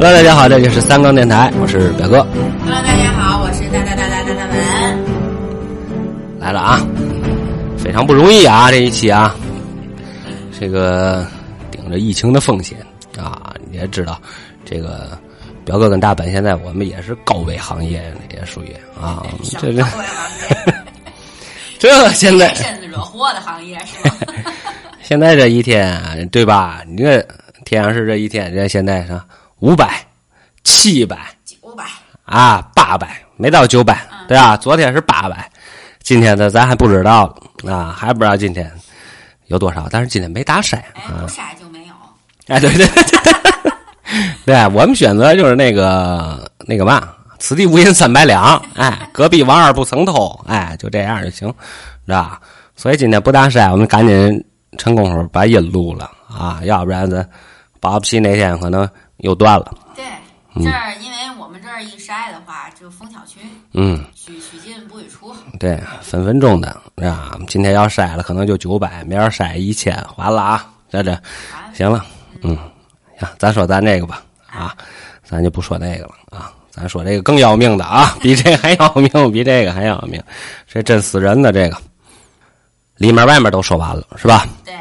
Hello，大家好，这里是三更电台，我是表哥。Hello，大家好，我是大大大大大大文。来了啊，非常不容易啊，这一期啊，这个顶着疫情的风险啊，你也知道，这个表哥跟大本现在我们也是高危行业，也属于啊，这这什么行业？这现在身子惹祸的行业是吧？现在这一天对吧？你这天阳市这一天，这现在是五百、七百九百，啊，八百，没到九百，对吧？昨天是八百，今天的咱还不知道啊，还不知道今天有多少，但是今天没打筛不。筛就没有。哎，对对对，对我们选择就是那个那个嘛，此地无银三百两，哎，隔壁王二不曾偷，哎，就这样就行，是吧？所以今天不打筛，我们赶紧趁功夫把音录了啊，要不然咱保不齐哪天可能又断了。对，这儿因为我们这儿一筛的话，就封小区，嗯，许许进不许出。对，分分钟的啊，今天要筛了，可能就九百，明儿筛一千，完了啊，这这行了，嗯，行，咱说咱这个吧，啊，咱就不说那个了啊，咱说这个更要命的啊，比这个还要命，比这个还要命，这真死人的这个，里面外面都说完了是吧？对，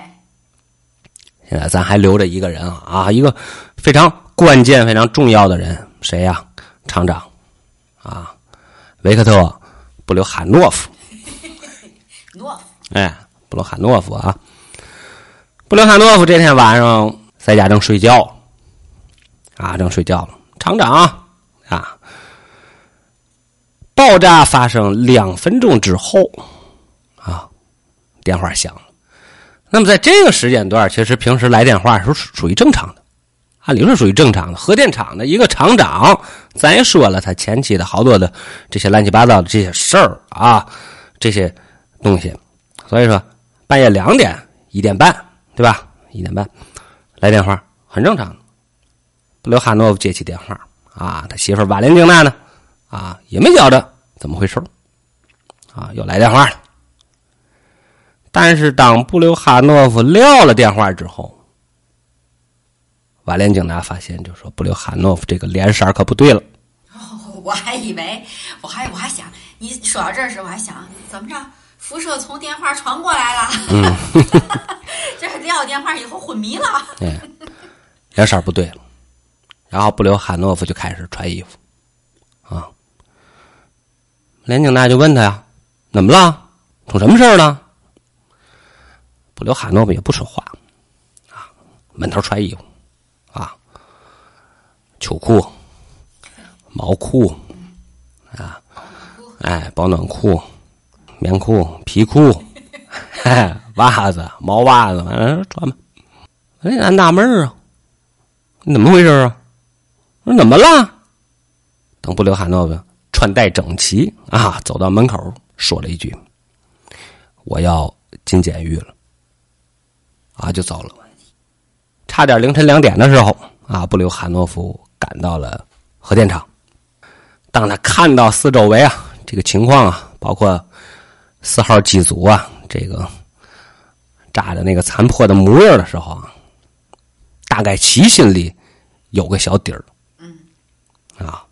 现在咱还留着一个人啊，啊，一个非常关键、非常重要的人，谁呀、厂长啊，维克特·布留汉诺夫。诺夫。哎，布留汉诺夫啊，布留汉诺夫这天晚上在家正睡觉，啊，正睡觉了。厂长啊，爆炸发生两分钟之后，啊，电话响了。那么在这个时间段，其实平时来电话是属属于正常的，按理说属于正常的。核电厂的一个厂长，咱也说了，他前期的好多的这些乱七八糟的这些事儿啊，这些东西，所以说半夜两点、一点半，对吧？一点半来电话很正常。布留哈诺夫接起电话啊，他媳妇瓦莲金娜呢，啊，也没觉着怎么回事啊，又来电话了。但是当布留哈诺夫撂了电话之后，瓦莲金娜发现，就说布留哈诺夫这个脸色可不对了。哦，我还以为，我还我还想，你说到这儿时，我还想怎么着，辐射从电话传过来了。嗯，这撂电话以后昏迷了。哎，脸色不对了。然后布留哈诺夫就开始穿衣服，啊，连景娜就问他呀：“怎么了？出什么事儿了？”布留哈诺夫也不说话，啊，闷头穿衣服，啊，秋裤、毛裤，啊，哎，保暖裤、棉裤、皮裤，哎，袜子、毛袜子，反正穿吧。哎，俺纳闷啊，你怎么回事啊？我说怎么了？等布留哈诺夫穿戴整齐啊，走到门口说了一句：“我要进监狱了。”啊，就走了。差点凌晨两点的时候啊，布留哈诺夫赶到了核电厂。当他看到四周围啊这个情况啊，包括四号机组啊这个炸的那个残破的模样的时候啊，大概其心里有个小底儿。嗯，啊，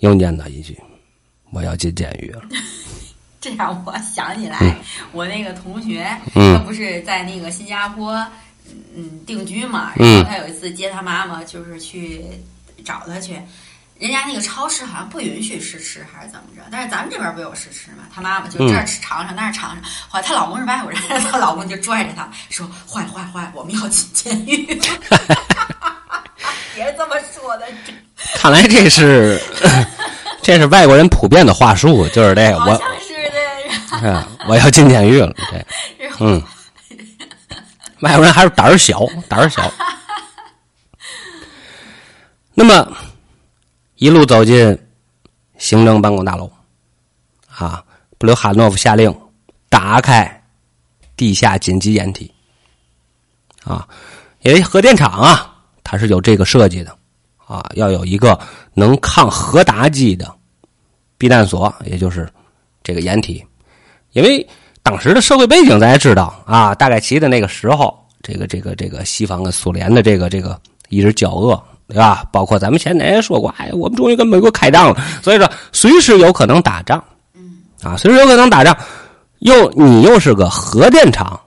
又念叨一句：“我要进监狱了。这让我想起来，我那个同学，嗯他不是在那个新加坡，嗯嗯定居嘛，嗯然后他有一次接他妈妈，就是去找他去。人家那个超市好像不允许试吃还是怎么着，但是咱们这边不有试吃嘛？他妈妈就这儿吃尝尝，那儿尝尝。后来她老公是外国人，她老公就拽着她说：“坏了坏了坏了，我们要进监狱。”别这么说的，” 看来这是这是外国人普遍的话术，就是这个我好像是的。啊，我要进监狱了。对，然后嗯，外国人还是胆儿小，胆儿小。那么一路走进行政办公大楼，啊，布留哈诺夫下令打开地下紧急掩体，啊，因为核电厂啊，它是有这个设计的，啊，要有一个能抗核打击的避难所，也就是这个掩体。因为当时的社会背景咱也知道啊，大概其的那个时候，这个这个这个西方跟苏联的这个这个一直交恶对吧？包括咱们前年也说过，哎，我们终于跟美国开仗了，所以说随时有可能打仗，啊，随时有可能打仗，又你又是个核电厂，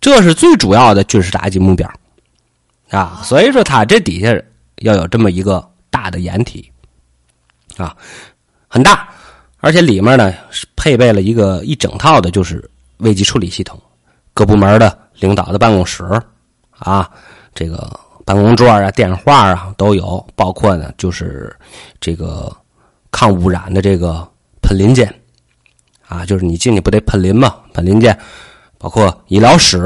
这是最主要的军事打击目标，啊，所以说他这底下要有这么一个大的掩体，啊，很大，而且里面呢是配备了一个一整套的，就是危机处理系统，各部门的领导的办公室，啊，这个。办公桌啊，电话啊都有，包括呢，就是这个抗污染的这个喷淋间啊，就是你进去不得喷淋嘛？喷淋间包括医疗室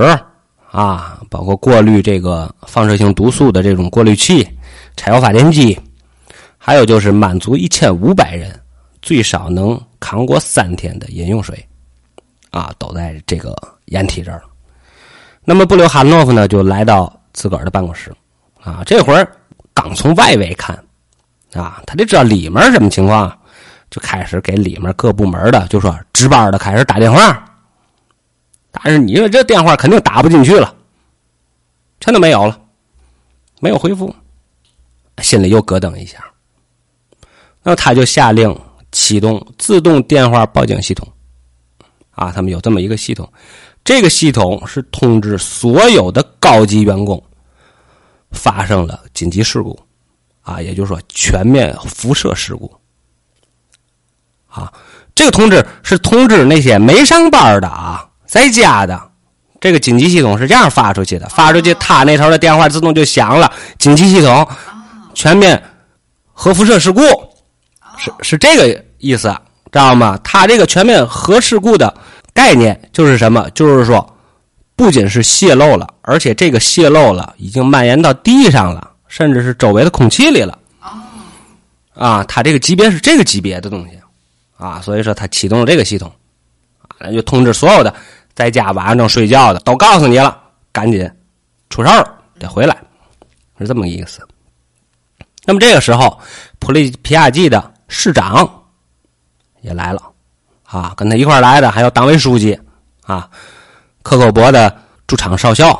啊，包括过滤这个放射性毒素的这种过滤器、柴油发电机，还有就是满足一千五百人最少能扛过三天的饮用水啊，都在这个掩体这儿。那么布留哈诺夫呢，就来到自个儿的办公室。啊，这会儿刚从外围看，啊，他得知道里面什么情况，就开始给里面各部门的，就说值班的开始打电话。但是你说这电话肯定打不进去了，全都没有了，没有回复，心里又咯噔一下。那他就下令启动自动电话报警系统，啊，他们有这么一个系统，这个系统是通知所有的高级员工。发生了紧急事故，啊，也就是说全面辐射事故，啊，这个通知是通知那些没上班的啊，在家的，这个紧急系统是这样发出去的，发出去他那头的电话自动就响了，紧急系统，全面核辐射事故，是是这个意思，知道吗？他这个全面核事故的概念就是什么？就是说。不仅是泄露了，而且这个泄露了已经蔓延到地上了，甚至是周围的空气里了。哦，啊，它这个级别是这个级别的东西，啊，所以说它启动了这个系统，啊，就通知所有的在家晚上正睡觉的，都告诉你了，赶紧出事儿得回来，是这么个意思。那么这个时候，普利皮亚季的市长也来了，啊，跟他一块来的还有党委书记，啊。克扣勃的驻场少校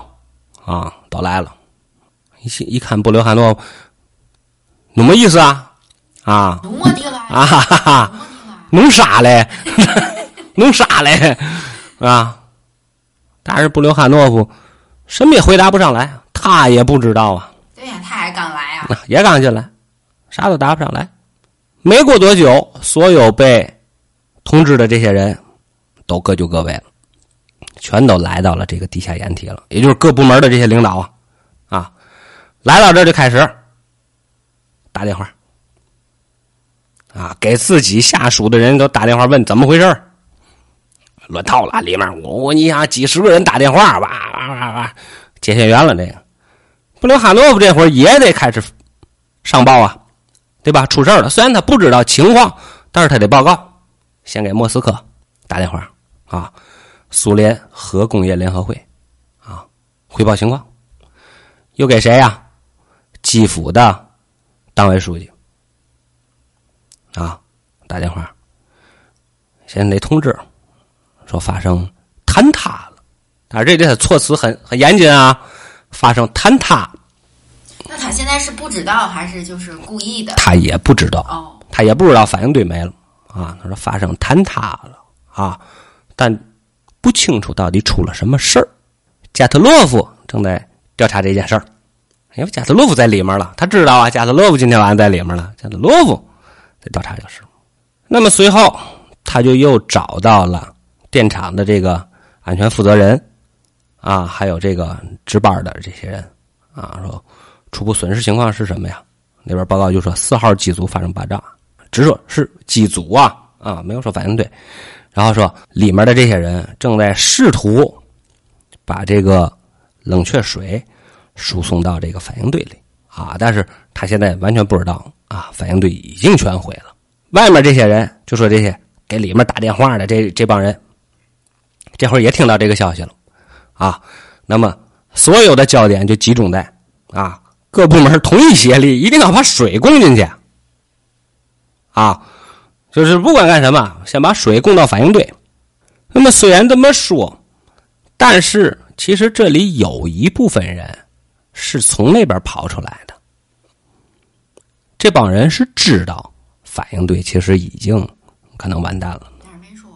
啊，都来了。一一看布留哈诺，什么意思啊？啊？啊哈哈！弄啥嘞？弄啥嘞？啊？但是布留哈诺夫什么也回答不上来，他也不知道啊。对呀，他还刚来啊。也刚进来，啥都答不上来。没过多久，所有被通知的这些人都各就各位了。全都来到了这个地下掩体了，也就是各部门的这些领导啊，啊，来到这就开始打电话，啊，给自己下属的人都打电话问怎么回事乱套了，里面我我你想几十个人打电话，哇哇哇哇，接线员了这个，布留哈诺夫这会儿也得开始上报啊，对吧？出事了，虽然他不知道情况，但是他得报告，先给莫斯科打电话啊。苏联核工业联合会，啊，汇报情况。又给谁呀？基辅的党委书记，啊，打电话。先得通知说发生坍塌了，但是这里他措辞很很严谨啊，发生坍塌。那他现在是不知道还是就是故意的？他也不知道，哦，他也不知道反应堆没了啊。他说发生坍塌了啊，但。不清楚到底出了什么事儿，加特洛夫正在调查这件事儿，因为加特洛夫在里面了，他知道啊，加特洛夫今天晚上在里面了，加特洛夫在调查这个事那么随后他就又找到了电厂的这个安全负责人啊，还有这个值班的这些人啊，说初步损失情况是什么呀？那边报告就说四号机组发生爆炸，只说是机组啊啊，没有说反应堆。然后说，里面的这些人正在试图把这个冷却水输送到这个反应堆里啊，但是他现在完全不知道啊，反应堆已经全毁了。外面这些人就说这些给里面打电话的这这帮人，这会儿也听到这个消息了啊。那么所有的焦点就集中在啊，各部门统一协力，一定要把水供进去啊。就是不管干什么，先把水供到反应堆。那么虽然这么说，但是其实这里有一部分人是从那边跑出来的，这帮人是知道反应堆其实已经可能完蛋了，但是没说。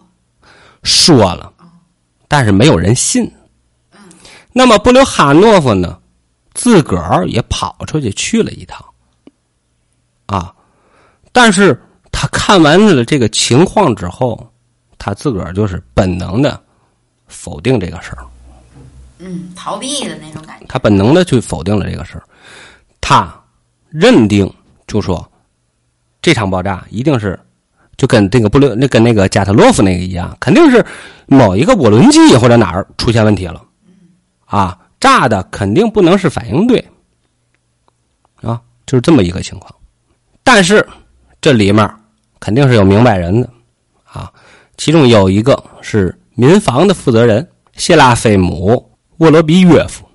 说了，但是没有人信。嗯那么布留哈诺夫呢，自个儿也跑出去去了一趟，啊，但是他看完了这个情况之后，他自个儿就是本能的否定这个事儿，嗯，逃避的那种感觉。他本能的去否定了这个事儿，他认定就说这场爆炸一定是就跟这个布留那跟那个加特洛夫那个一样，肯定是某一个涡轮机或者哪儿出现问题了，啊，炸的肯定不能是反应堆，啊，就是这么一个情况。但是这里面肯定是有明白人的，啊，其中有一个是民防的负责人谢拉菲姆沃罗比约夫，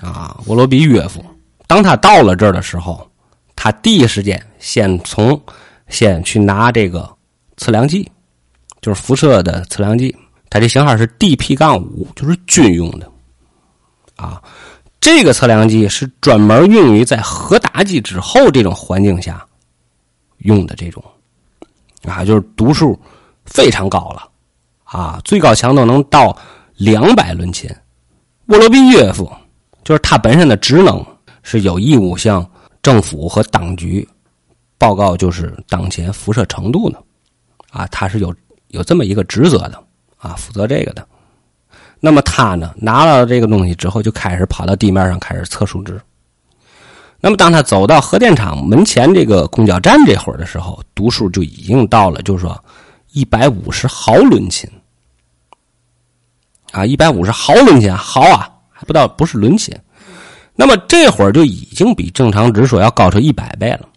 啊，沃罗比约夫，当他到了这儿的时候，他第一时间先从先去拿这个测量计，就是辐射的测量计，它这型号是 DP 杠五，就是军用的，啊，这个测量计是专门用于在核打击之后这种环境下用的这种，啊，就是读数非常高了，啊，最高强度能到两百伦琴。沃罗比约夫就是他本身的职能是有义务向政府和当局报告，就是当前辐射程度的，啊，他是有有这么一个职责的，啊，负责这个的。那么他呢，拿了这个东西之后，就开始跑到地面上开始测数值。那么当他走到核电厂门前这个公交站这会儿的时候，读数就已经到了，就是说一百五十毫伦琴。啊，一百五十毫伦琴，毫啊，还不到，不是伦琴。那么这会儿就已经比正常值说要高出一百倍了。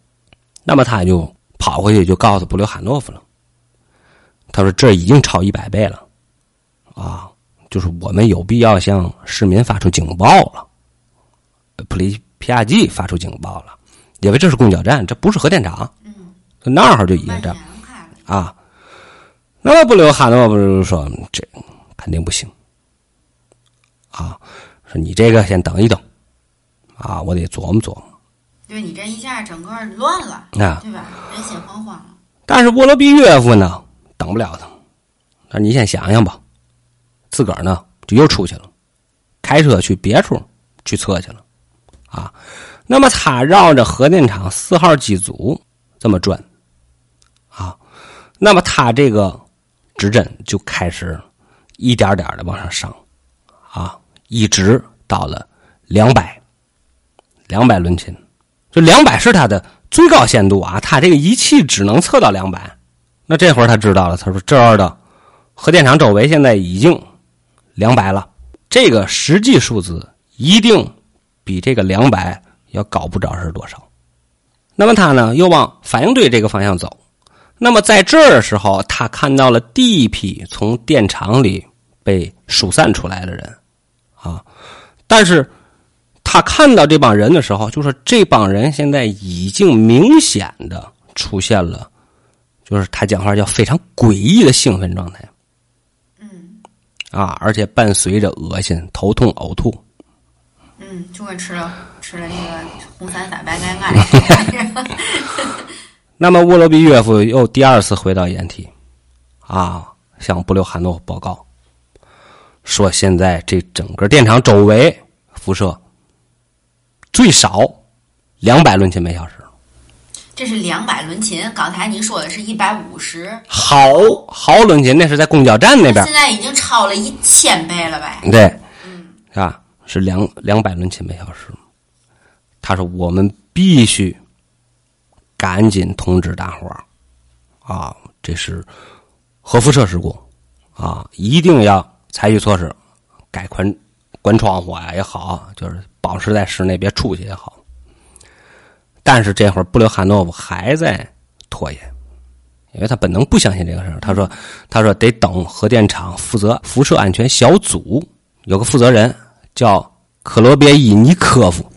那么他就跑回去就告诉布留汉诺夫了，他说这已经超一百倍了，啊，就是我们有必要向市民发出警报了，普利皮亚季发出警报了，因为这是公交站，这不是核电厂。嗯，那会儿就已经这样蔓延开了。啊。那么布留汉诺夫就说这肯定不行。啊，说你这个先等一等，啊，我得琢磨琢磨。对你这一下整个乱了，啊，对吧？人心惶惶了。但是沃罗比约夫呢，等不了他。那你先想想吧，自个儿呢就又出去了，开车去别处去测去了，啊，那么他绕着核电厂四号机组这么转，啊，那么他这个指针就开始一点点的往上上，啊，一直到了两百，两百伦琴。这两百是它的最高限度啊，它这个仪器只能测到两百。那这会儿他知道了，他说这儿的核电厂周围现在已经两百了，这个实际数字一定比这个两百要高不知道是多少。那么他呢又往反应堆这个方向走。那么在这儿的时候，他看到了第一批从电厂里被疏散出来的人，啊，但是。他看到这帮人的时候，就是这帮人现在已经明显的出现了，就是他讲话叫非常诡异的兴奋状态，嗯啊，而且伴随着恶心、头痛、呕吐。嗯，就会吃了吃了那个红伞伞白盖盖似的。那么沃罗比约夫又第二次回到掩体，啊，向布留汉诺报告，说现在这整个电厂周围辐射。最少两百伦琴每小时，这是两百伦琴。刚才您说的是一百五十毫毫伦琴，那是在公交站那边。现在已经超了一千倍了呗？对，嗯，是吧？是两两百伦琴每小时。他说：“我们必须赶紧通知大伙儿啊，这是核辐射事故啊，一定要采取措施，改关关窗户呀也好，就是。”保持在室内，别出去也好。但是这会儿布留汉诺夫还在拖延，因为他本能不相信这个事儿。他说：“他说得等核电厂负责辐射安全小组有个负责人叫克罗别伊尼科夫，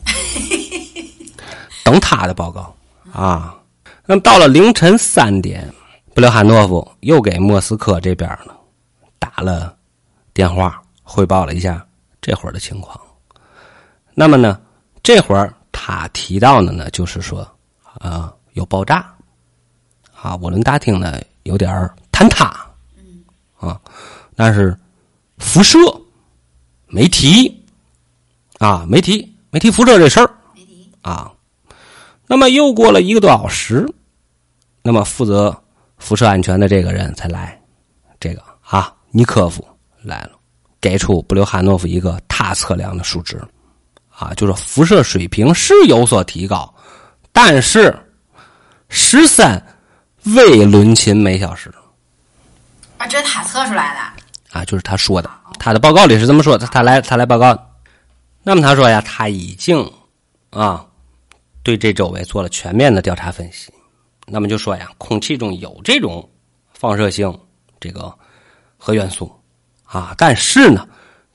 等他的报告啊。那么到了凌晨三点，布留汉诺夫又给莫斯科这边呢打了电话，汇报了一下这会儿的情况。”那么呢，这会儿他提到的呢，就是说啊有爆炸，啊我伦大厅呢有点坍塌，啊，但是辐射没提，啊没提没提辐射这事儿，啊。那么又过了一个多小时，那么负责辐射安全的这个人才来，这个啊尼科夫来了，给出布留哈诺夫一个他测量的数值，啊，就是辐射水平是有所提高，但是十三微伦琴每小时啊，这是他测出来的。啊，就是他说的，他的报告里是这么说的，他来他来报告。那么他说呀，他已经啊对这周围做了全面的调查分析，那么就说呀，空气中有这种放射性这个核元素啊，但是呢，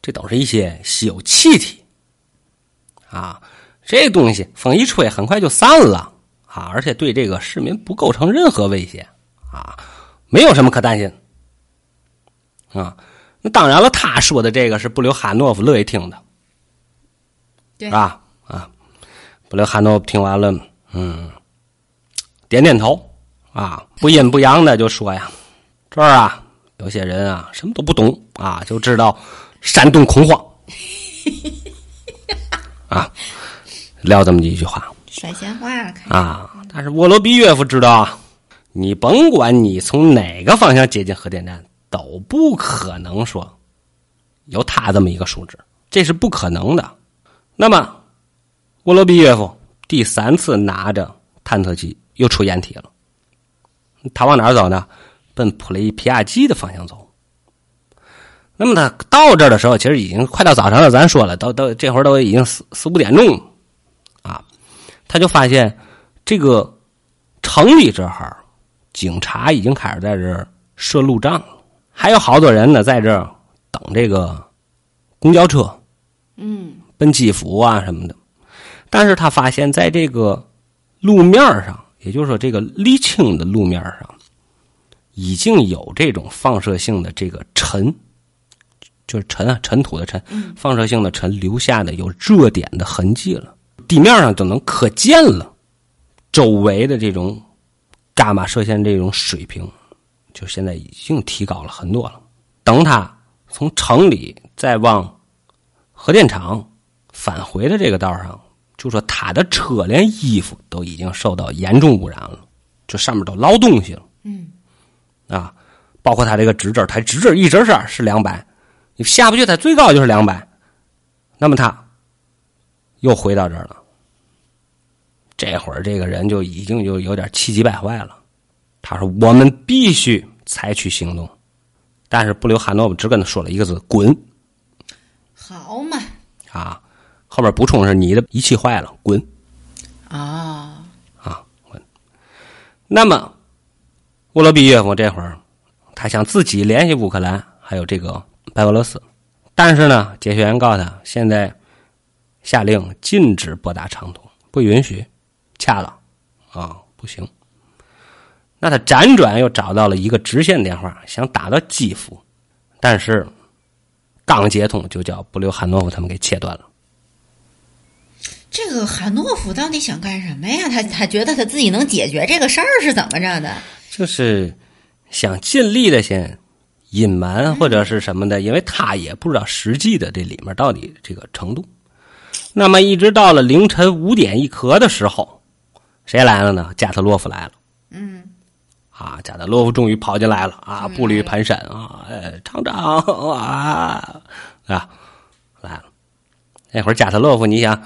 这都是一些稀有气体啊，这东西风一吹很快就散了啊，而且对这个市民不构成任何威胁啊，没有什么可担心啊。那当然了，他说的这个是布留哈诺夫乐意听的，对是吧？啊，布留哈诺听完了，嗯，点点头，啊，不阴不阳的就说呀，这儿啊，有些人啊，什么都不懂啊，就知道煽动恐慌，啊，撂这么几句话甩闲话啊。但是沃罗比约夫知道啊，你甭管你从哪个方向接近核电站，都不可能说有他这么一个数值，这是不可能的。那么，沃罗比耶夫第三次拿着探测器又出掩体了，他往哪儿走呢？奔普雷皮亚基的方向走。那么他到这儿的时候，其实已经快到早上了。咱说了，都都这会儿都已经四四五点钟啊，他就发现这个城里这儿警察已经开始在这儿设路障了，还有好多人呢在这等这个公交车，嗯，奔基辅啊什么的。但是他发现，在这个路面上，也就是说这个沥青的路面上，已经有这种放射性的这个尘，就是尘啊，尘土的尘，放射性的尘留下的有热点的痕迹了，地面上都能可见了。周围的这种伽马射线这种水平，就现在已经提高了很多了。等他从城里再往核电厂返回的这个道上，就说他的车连衣服都已经受到严重污染了，就上面都捞东西了。嗯，啊，包括他这个指针，他指针一直是是两百，你下不去，他最高就是两百。那么他又回到这儿了，这会儿这个人就已经就有点气急败坏了。他说：“我们必须采取行动。”但是布留汉诺夫只跟他说了一个字：“滚。”好嘛，啊，后边补充是你的仪器坏了，滚啊，啊滚。那么，沃罗比耶夫这会儿，他想自己联系乌克兰，还有这个白俄罗斯，但是呢，解学员告诉他，现在下令禁止拨打长途，不允许，掐了啊，不行。那他辗转又找到了一个直线电话，想打到基辅，但是刚接通就叫布留汉诺夫他们给切断了。这个韩诺夫到底想干什么呀？他他觉得他自己能解决这个事儿是怎么着的？就是想尽力的先隐瞒或者是什么的，因为他也不知道实际的这里面到底这个程度。那么一直到了凌晨五点一刻的时候，谁来了呢？加特洛夫来了。嗯，啊，加特洛夫终于跑进来了啊，步履蹒跚啊，哎，厂长啊啊来了。那会儿加特洛夫，你想，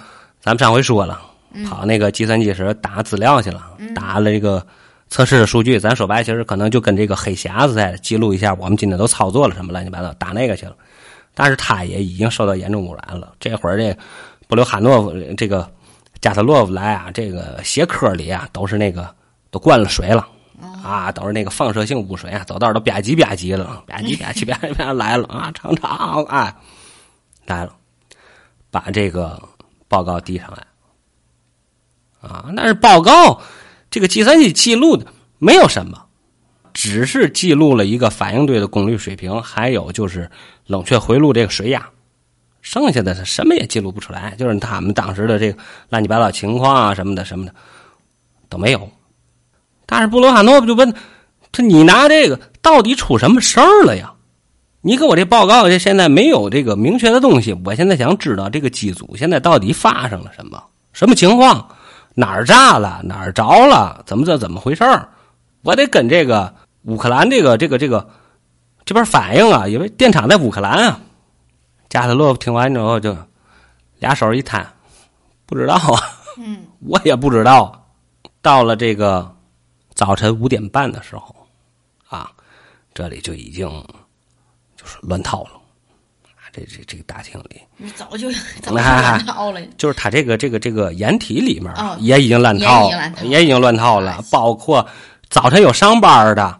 咱们上回说了，跑那个计算机室打资料去了，打了这个测试的数据。咱说白，其实可能就跟这个黑匣子似的，记录一下我们今天都操作了什么乱七八糟，打那个去了。但是他也已经受到严重污染了。这会儿这布留汉诺夫这个加特洛夫来啊，这个鞋壳里啊都是那个都灌了水了。啊，都是那个放射性污水啊，走道都吧唧吧唧了，吧唧吧唧吧唧吧唧来了啊，厂长哎来了，把这个报告递上来啊，但是报告这个计算机记录的没有什么，只是记录了一个反应堆的功率水平，还有就是冷却回路这个水压，剩下的什么也记录不出来，就是他们当时的这个乱七八糟情况啊什么的什么的。都没有。但是布鲁哈诺夫就问他：“你拿这个到底出什么事儿了呀？你给我这报告，这现在没有这个明确的东西。我现在想知道这个机组现在到底发生了什么，什么情况？哪儿炸了？哪儿着了？怎么这怎么回事儿？我得跟这个乌克兰这个这个这个这边反映啊，因为电厂在乌克兰啊。”加特洛夫听完之后就俩手一摊，不知道啊，嗯，我也不知道。到了这个早晨五点半的时候，啊，这里就已经就是乱套了，啊，这这这个大厅里，早就 早就乱套了，就是他这个这个这个掩体里面哦也已经乱套，也已经乱套了，包括早晨有上班的，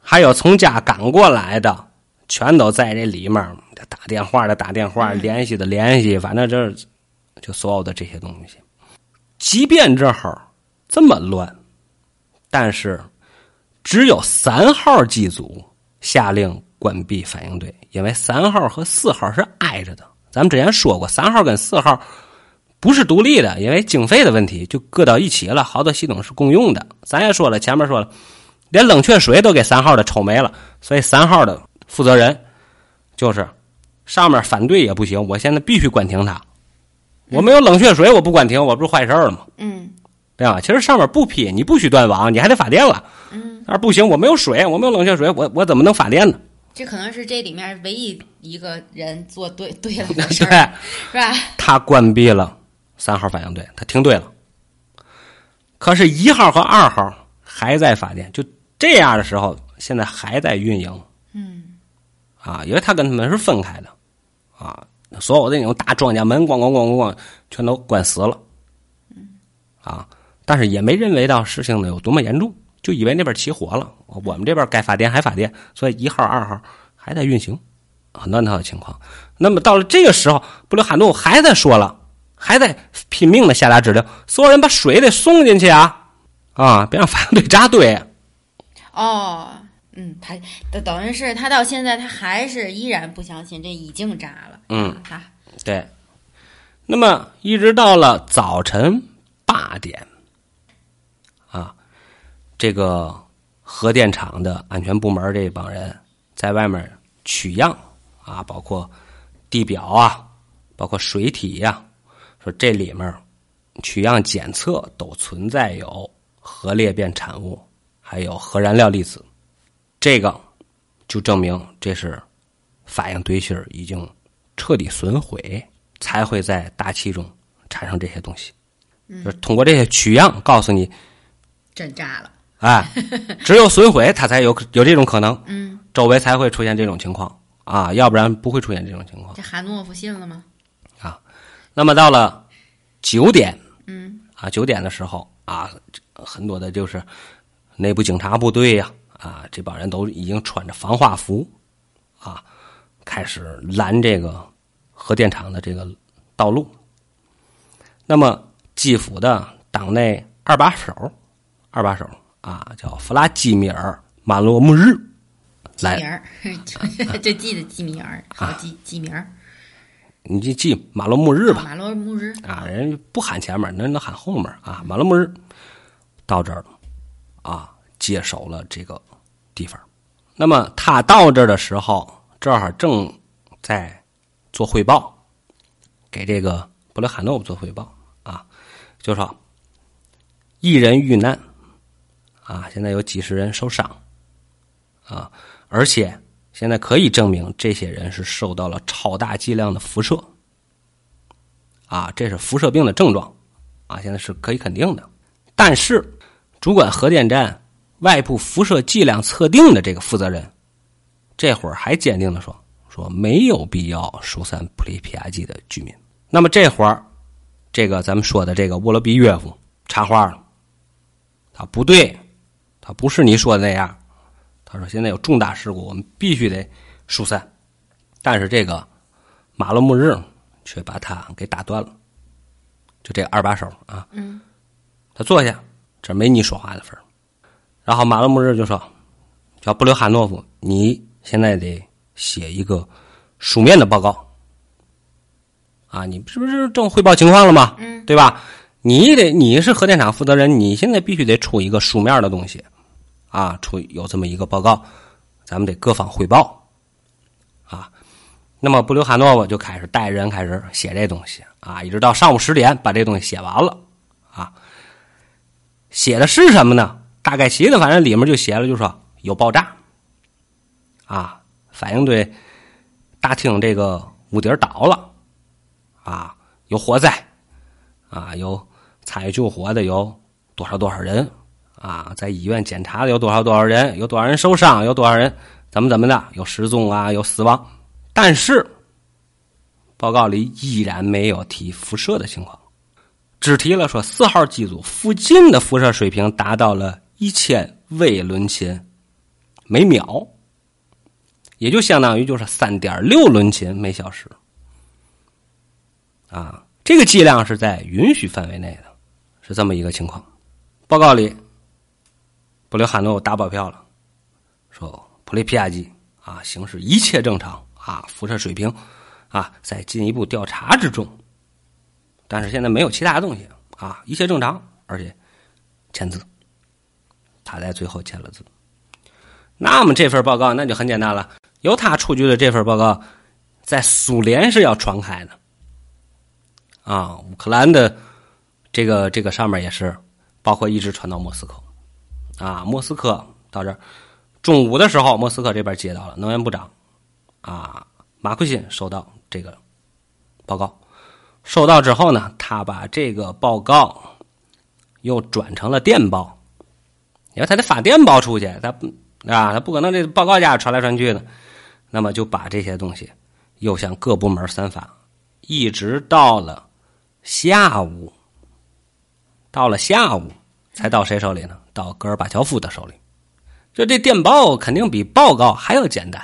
还有从家赶过来的，全都在这里面。打电话的打电话，联系的联系，反正这就所有的这些东西。即便这会儿这么乱，但是只有三号机组下令关闭反应堆，因为三号和四号是挨着的。咱们之前说过，三号跟四号不是独立的，因为经费的问题就搁到一起了。好多系统是共用的。咱也说了，前面说了，连冷却水都给三号的抽没了，所以三号的负责人就是。上面反对也不行，我现在必须关停它。我没有冷却水，我不关停，我不是坏事了吗？嗯，对吧？其实上面不批，你不许断网，你还得发电了。嗯，但是不行，我没有水，我没有冷却水，我我怎么能发电呢？这可能是这里面唯一一个人做对对了的 事儿，是吧？他关闭了三号反应堆，他听对了。可是，一号和二号还在发电，就这样的时候，现在还在运营。嗯。啊，因为他跟他们是分开的，啊，所有的那种大庄稼门咣咣咣咣咣，全都关死了，啊，但是也没认为到事情呢有多么严重，就以为那边起火了，我们这边该发电还发电，所以一号、二号还在运行，很乱套的情况。那么到了这个时候，布留哈诺还在说了，还在拼命的下达指令，所有人把水得送进去啊，啊，别让反应堆扎堆。哦。嗯，他等于是他到现在他还是依然不相信这已经扎了。嗯，啊，对。那么一直到了早晨八点，啊，这个核电厂的安全部门这帮人在外面取样啊，包括地表啊，包括水体呀，说这里面取样检测都存在有核裂变产物，还有核燃料粒子。这个就证明这是反应堆芯已经彻底损毁，才会在大气中产生这些东西。就是通过这些取样，告诉你真炸了。哎，只有损毁，它才有有这种可能。嗯，周围才会出现这种情况啊，要不然不会出现这种情况。这韩诺夫信了吗？啊，那么到了九点，嗯，啊，九点的时候啊，很多的就是内部警察部队呀。啊，这帮人都已经穿着防化服，啊，开始拦这个核电厂的这个道路。那么，基辅的党内二把手，二把手啊，叫弗拉基米尔·马洛穆日，来，就记得记名儿，好记记名儿。你就记马洛穆日吧，马洛穆日啊，人不喊前面，人能喊后面啊。马洛穆日到这儿了，啊，接手了这个。地方，那么他到这儿的时候，正好正在做汇报，给这个布雷罕诺夫做汇报啊，就说一人遇难啊，现在有几十人受伤啊，而且现在可以证明这些人是受到了超大剂量的辐射啊，这是辐射病的症状啊，现在是可以肯定的。但是主管核电站。外部辐射剂量测定的这个负责人，这会儿还坚定的说：“说没有必要疏散普利皮亚季的居民。”那么这会儿，这个咱们说的这个沃罗比约夫插话了：“他不对，他不是你说的那样。”他说：“现在有重大事故，我们必须得疏散。”但是这个马洛穆日却把他给打断了。就这二把手啊，嗯，他坐下，这没你说话的份儿。然后马勒穆日就说：“叫布留哈诺夫，你现在得写一个书面的报告啊！你是不是正汇报情况了吗？嗯，对吧？你得你是核电厂负责人，你现在必须得出一个书面的东西，啊，出有这么一个报告，咱们得各方汇报，啊，那么布留哈诺夫就开始带人开始写这东西，啊，一直到上午十点把这东西写完了，啊，写的是什么呢？大概写的反正里面就写了，就说有爆炸，啊，反应堆大厅这个屋顶倒了，啊，有火灾，啊，有。参与救火的有多少多少人啊？在医院检查的有多少多少人？有多少人受伤？有多少人怎么怎么的？有失踪啊？有死亡？但是报告里依然没有提辐射的情况，只提了说四号机组附近的辐射水平达到了一千微伦琴每秒，也就相当于就是三点六伦琴每小时啊。这个剂量是在允许范围内的。是这么一个情况，报告里，布留汉诺打保票了，说普雷皮亚季啊，形势一切正常啊，辐射水平啊在进一步调查之中，但是现在没有其他的东西啊，一切正常，而且签字，他在最后签了字。那么这份报告那就很简单了，由他出具的这份报告，在苏联是要传开的，啊，乌克兰的。这个这个上面也是，包括一直传到莫斯科，啊，莫斯科到这儿，中午的时候，莫斯科这边接到了能源部长，啊，马奎辛收到这个报告，收到之后呢，他把这个报告又转成了电报，因为他得发电报出去，他啊，他不可能这报告家传来传去的，那么就把这些东西又向各部门散发，一直到了下午。到了下午，才到谁手里呢？到戈尔巴乔夫的手里。就这电报肯定比报告还要简单。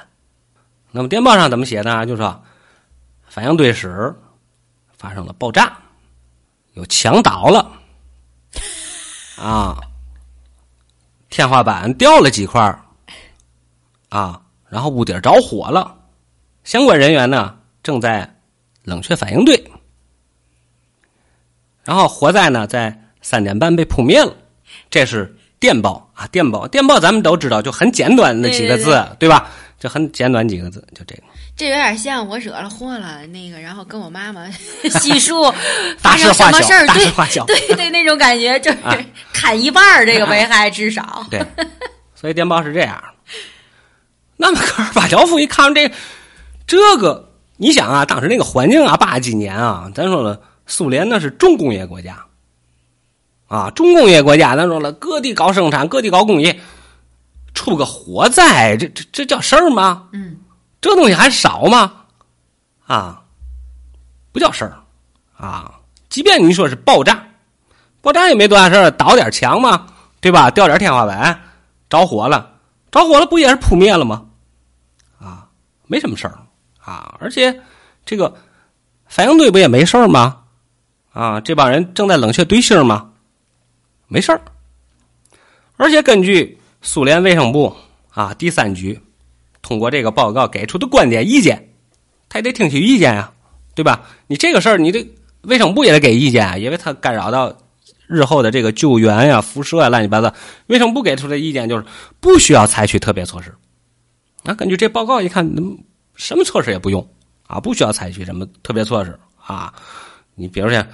那么电报上怎么写呢？就说反应堆室发生了爆炸，有墙倒了，啊，天花板掉了几块啊，然后屋顶着火了，相关人员呢正在冷却反应堆，然后火灾呢在。三点半被扑灭了，这是电报啊！电报，电报，咱们都知道，就很简短的几个字，对吧？就很简短几个字，就这个。这有点像我惹了祸了，那个，然后跟我妈妈 细数发生什么事儿，对对对，那种感觉就是砍一半这个危害至少。对，所以电报是这样。那么科尔巴乔夫一看这这个，你想啊，当时那个环境啊，八几年啊，咱说了，苏联那是重工业国家。啊，重工业国家，咱说了，各地搞生产，各地搞工业，出个火灾，这这这叫事儿吗？嗯，这东西还少吗？啊，不叫事儿啊。即便你说是爆炸，爆炸也没多大事儿，倒点墙嘛，对吧？掉点天花板，着火了，着火了不也是扑灭了吗？啊，没什么事儿啊。而且这个反应堆不也没事儿吗？啊，这帮人正在冷却堆芯儿吗？没事儿，而且根据苏联卫生部啊第三局通过这个报告给出的观点意见，他也得听取意见呀，对吧？你这个事儿，你这卫生部也得给意见啊，因为他干扰到日后的这个救援呀、辐射呀、乱七八糟。卫生部给出的意见就是不需要采取特别措施。那根据这报告一看，什么措施也不用啊，不需要采取什么特别措施啊。你比如像。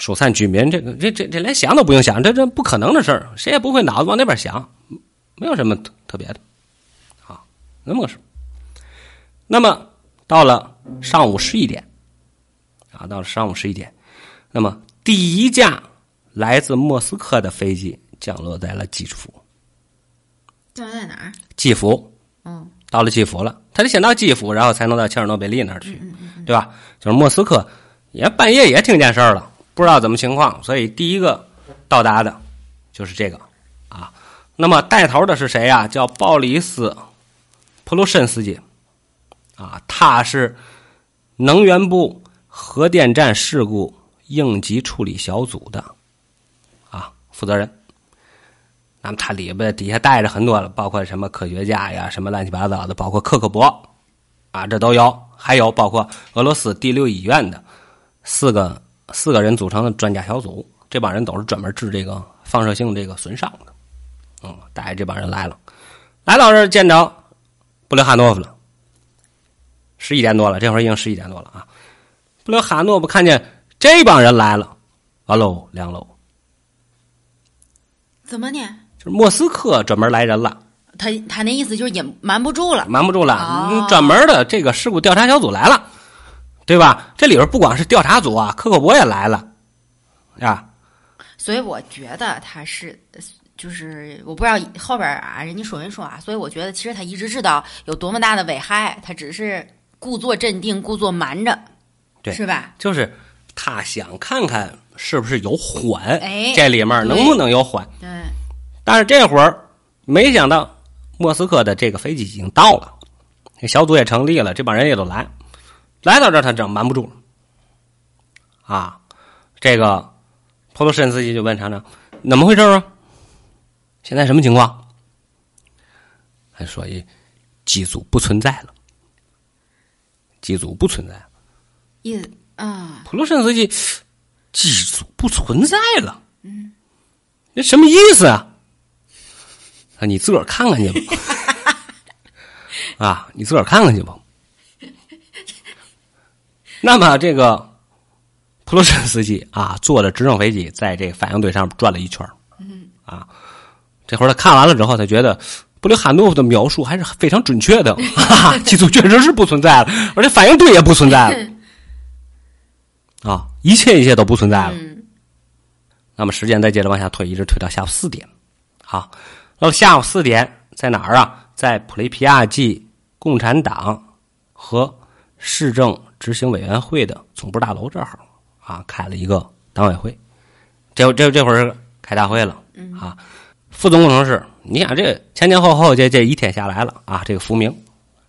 疏散居民，这个这这这连想都不用想，这这不可能的事儿，谁也不会脑子往那边想，没有什么特别的，啊，那么个事。那么到了上午十一点，啊，到了上午十一点，那么第一架来自莫斯科的飞机降落在了基辅。降落在哪儿？基辅。嗯。到了基辅了，他得先到基辅，然后才能到切尔诺贝利那儿去，对吧？就是莫斯科，也半夜也听见事儿了。不知道怎么情况，所以第一个到达的就是这个啊。那么带头的是谁呀？叫鲍里斯·普鲁申斯基啊，他是能源部核电站事故应急处理小组的啊负责人。那么他里边底下带着很多了，包括什么科学家呀，什么乱七八糟的，包括克克伯啊，这都有，还有包括俄罗斯第六医院的四个。四个人组成的专家小组这帮人都是专门治这个放射性这个损伤的。嗯，带着这帮人来了，来到这儿见着布留哈诺夫了。十一点多了，这会儿已经十一点多了啊！布留哈诺夫看见这帮人来了，完喽，凉喽。怎么呢？就是莫斯科专门来人了，他他那意思就是隐瞒不住了，瞒不住了，专门的这个事故调查小组来了，对吧？这里边不光是调查组啊，克克勃也来了，呀，所以我觉得他是。就是我不知道后边啊，人家说没说啊，所以我觉得其实他一直知道有多么大的危害，他只是故作镇定，故作瞒着，对是吧？就是他想看看是不是有缓，哎这里面能不能有缓。对，但是这会儿没想到莫斯科的这个飞机已经到了，小组也成立了，这帮人也都来，来到这儿他真瞒不住了。啊，这个普鲁申斯基就问厂长：“怎么回事啊？现在什么情况？”还说：“一机组不存在了，机组不存在了。”意思啊，普鲁申斯基，机组不存在了。嗯，那什么意思啊？啊，你自个儿看看去吧。啊，你自个儿看看去吧。那么这个普鲁申斯基啊，坐着直升飞机在这个反应堆上转了一圈嗯，啊，这会儿他看完了之后，他觉得布留哈诺夫的描述还是非常准确的。哈哈，机组确实是不存在了，而且反应堆也不存在了。啊，一切一切都不存在了。嗯那么时间再接着往下推，一直推到下午四点。好，到下午四点在哪儿啊？在普雷皮亚季共产党和市政执行委员会的总部大楼这儿啊，开了一个党委会。这这这会儿开大会了啊。副总工程师，你想这前前后后这这一天下来了啊，这个福明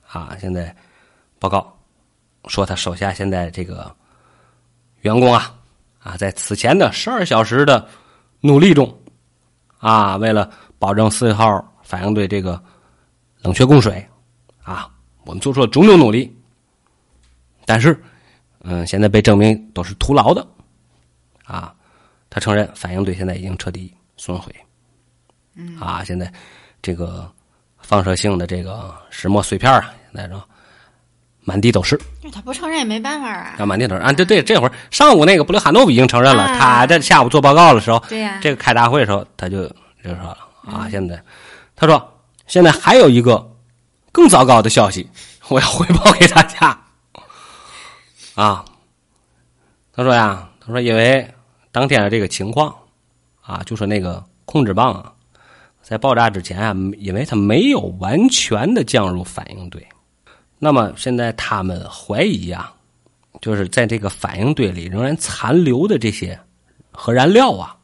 啊，现在报告说他手下现在这个员工啊啊，在此前的十二小时的努力中啊，为了保证四号反应堆这个冷却供水啊，我们做出了种种努力，但是嗯，现在被证明都是徒劳的啊。他承认反应堆现在已经彻底损毁，嗯啊，现在这个放射性的这个石墨碎片啊，现在说满地都是。他不承认也没办法啊。啊，满地都是啊！对对，这会儿上午那个布留哈诺夫已经承认了，啊他在下午做报告的时候，对呀这个开大会的时候，他就就说了啊，现在他说现在还有一个更糟糕的消息，我要汇报给大家啊。他说呀，他说因为当天的这个情况啊，就说那个控制棒啊，在爆炸之前啊，因为它没有完全的降入反应堆，那么现在他们怀疑啊，就是在这个反应堆里仍然残留的这些核燃料啊，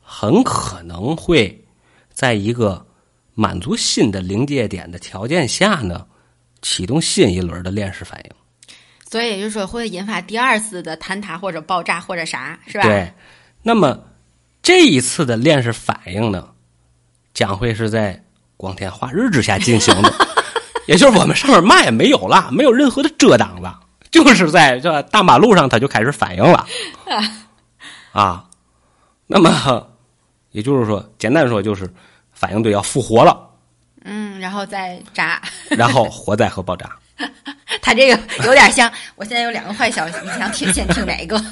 很可能会在一个满足新的临界点的条件下呢，启动新一轮的链式反应。所以也就是说会引发第二次的坍塌或者爆炸或者啥，是吧？对，那么这一次的链式反应呢，将会是在光天化日之下进行的，也就是我们上面嘛也没有了，没有任何的遮挡了，就是在这大马路上它就开始反应了，啊，那么也就是说，简单说就是反应堆要复活了，嗯，然后再炸。然后火灾和爆炸。他这个有点像，我现在有两个坏消息，你想听先听哪一个？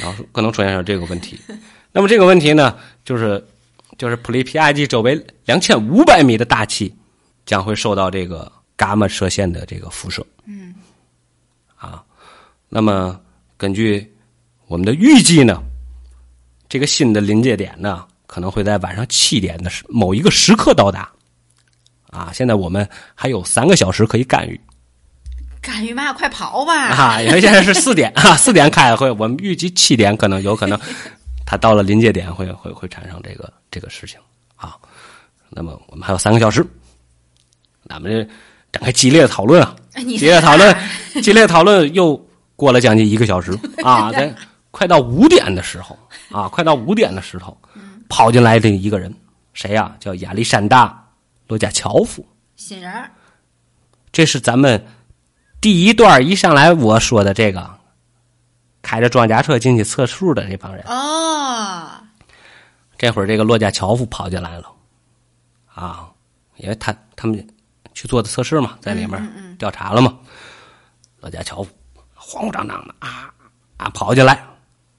然后可能出现这个问题。那么这个问题呢，就是就是普利皮亚季周围两千五百米的大气将会受到这个伽马射线的这个辐射。嗯。啊，那么根据我们的预计呢，这个新的临界点呢，可能会在晚上七点的时某一个时刻到达。啊，现在我们还有三个小时可以干预。干预嘛，快跑吧！啊，因为现在是四点啊，四点开会，我们预计七点可能有可能，他到了临界点会会会产生这个这个事情啊。那么我们还有三个小时，咱们这展开激烈的讨论啊，激烈的讨论，激烈的讨论又过了将近一个小时 啊，在快到五点的时候啊，快到五点的时候，跑进来的一个人，谁呀、叫亚历山大·罗加乔夫。新人儿，这是咱们第一段一上来我说的这个开着装甲车进去测数的这帮人。哦，这会儿这个洛加樵夫跑进来了，啊，因为他他们去做的测试嘛，在里面调查了嘛。骆家樵夫慌慌张张的啊啊跑进来，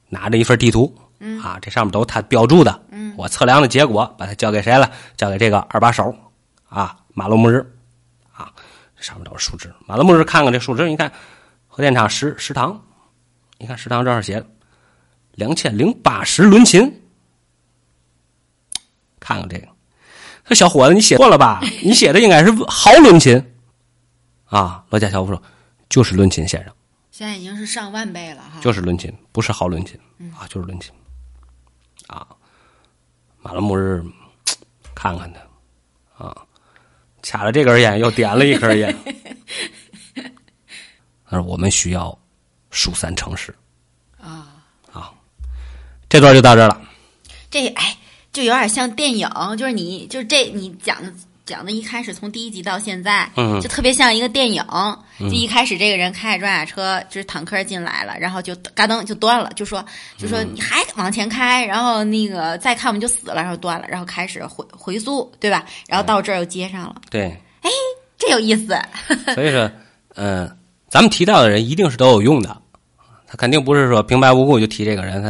拿着一份地图，啊，这上面都是他标注的，我测量的结果，把它交给谁了？交给这个二把手，啊，马路木日，啊，上面都是树枝。马路木日看看这树枝，你看核电厂食食堂，你看食堂这儿写的两千零八十伦琴。看看这个，说小伙子，你写错了吧？你写的应该是毫伦琴啊。罗家樵夫说，就是伦琴先生，现在已经是上万倍了哈。就是伦琴，不是毫伦琴啊，就是伦琴啊。马路木日看看他啊，掐了这根烟，又点了一根烟。他说：“我们需要疏散城市啊啊。”这段就到这儿了。这哎。就有点像电影，就是你，就是这你讲的讲的，一开始从第一集到现在，嗯，就特别像一个电影。就一开始这个人开着装甲车，就是坦克进来了，然后就嘎噔就断了，就说就说你还往前开，然后那个再看我们就死了，然后断了，然后开始回回溯，对吧？然后到这儿又接上了，对，哎，这有意思。所以说，嗯，咱们提到的人一定是都有用的。他肯定不是说平白无故就提这个人，他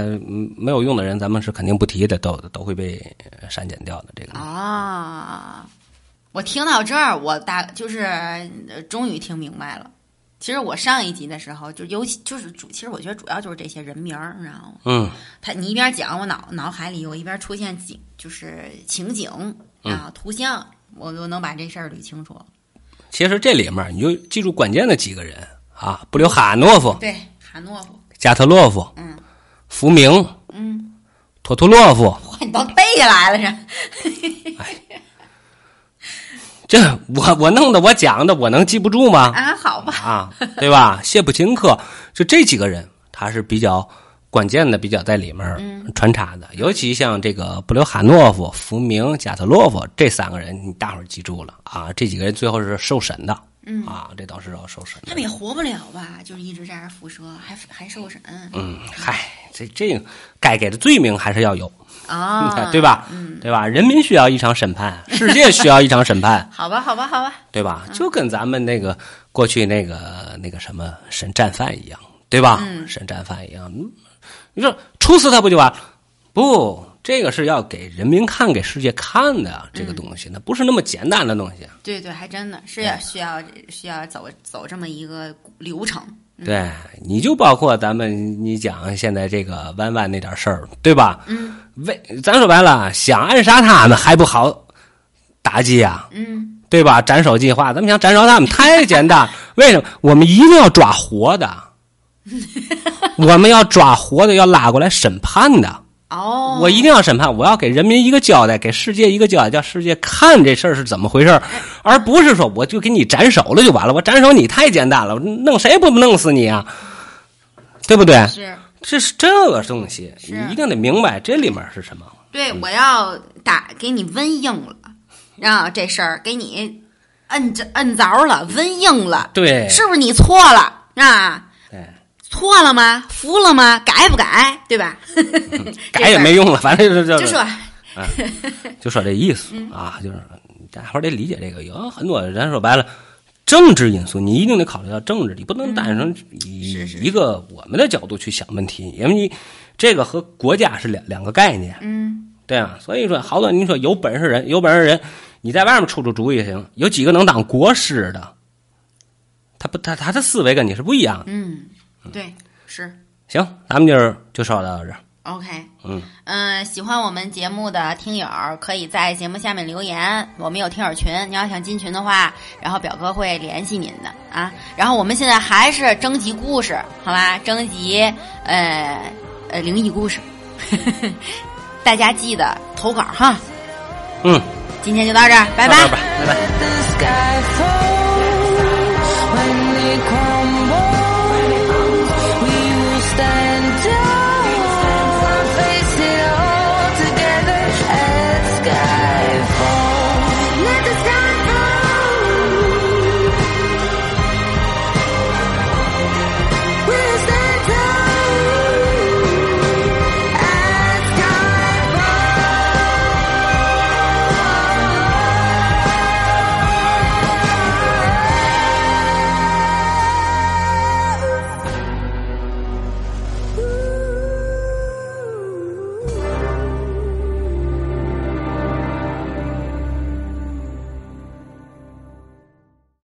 没有用的人，咱们是肯定不提的，都都会被删减掉的。这个啊，我听到这儿，我大就是终于听明白了。其实我上一集的时候，就尤其就是主，其实我觉得主要就是这些人名儿，你知道吗？嗯，他你一边讲，我脑脑海里我一边出现景，就是情景啊，图像，我都能把这事儿捋清楚。其实这里面你就记住关键的几个人啊，布留哈诺夫。对。哈诺夫、加特洛夫、嗯，福明、嗯，托托洛夫，哇，你都背下来了是？哎，这我我弄的我讲的我能记不住吗？啊，好吧，啊，对吧？谢普琴科，就这几个人，他是比较关键的，比较在里面穿插的。尤其像这个布留哈诺夫、福明、加特洛夫这三个人，你大伙儿记住了啊？这几个人最后是受审的。嗯啊，这倒是要受审。他们也活不了吧？就是一直在这辐射，还还受审。嗯，嗨，这这该给的罪名还是要有啊，对吧？嗯，对吧？人民需要一场审判，世界需要一场审判。好吧，好吧，好吧，对吧？就跟咱们那个过去那个那个什么审战犯一样，对吧？审战犯一样，你说处死他不就完了？不。这个是要给人民看、给世界看的这个东西，那不是那么简单的东西。对对，还真的是要需要需要走走这么一个流程。对，你就包括咱们你讲现在这个弯弯那点事儿，对吧？嗯。为咱说白了，想暗杀他们还不好打击啊？嗯。对吧？斩首计划，咱们想斩首他们太简单。为什么？我们一定要抓活的，我们要抓活的，要拉过来审判的。哦，我一定要审判，我要给人民一个交代，给世界一个交代，叫世界看这事儿是怎么回事 而不是说我就给你斩首了就完了。我斩首你太简单了，弄谁不弄死你啊？对不对？是，这是这个东西，你一定得明白这里面是什么。对，我要打给你温硬了啊，这事儿给你摁着摁着了，温硬了。对，是不是你错了啊？错了吗？服了吗？改不改？对吧？改也没用了，反正就是就说，就说这意思啊，就是大伙得理解这个。有很多人说白了，政治因素你一定得考虑到政治，你不能单纯以一个我们的角度去想问题，因为你这个和国家是两两个概念。嗯，对啊，所以说好多你说有本事人，有本事人，你在外面出出主意行，有几个能当国师的？他不，他他的思维跟你是不一样的。嗯。对，是行，咱们今儿就说到这儿。OK，嗯嗯，喜欢我们节目的听友可以在节目下面留言，我们有听友群，你要想进群的话，然后表哥会联系您的啊。然后我们现在还是征集故事，好吧？征集呃呃灵异故事，大家记得投稿哈。嗯，今天就到这儿，拜拜，拜拜。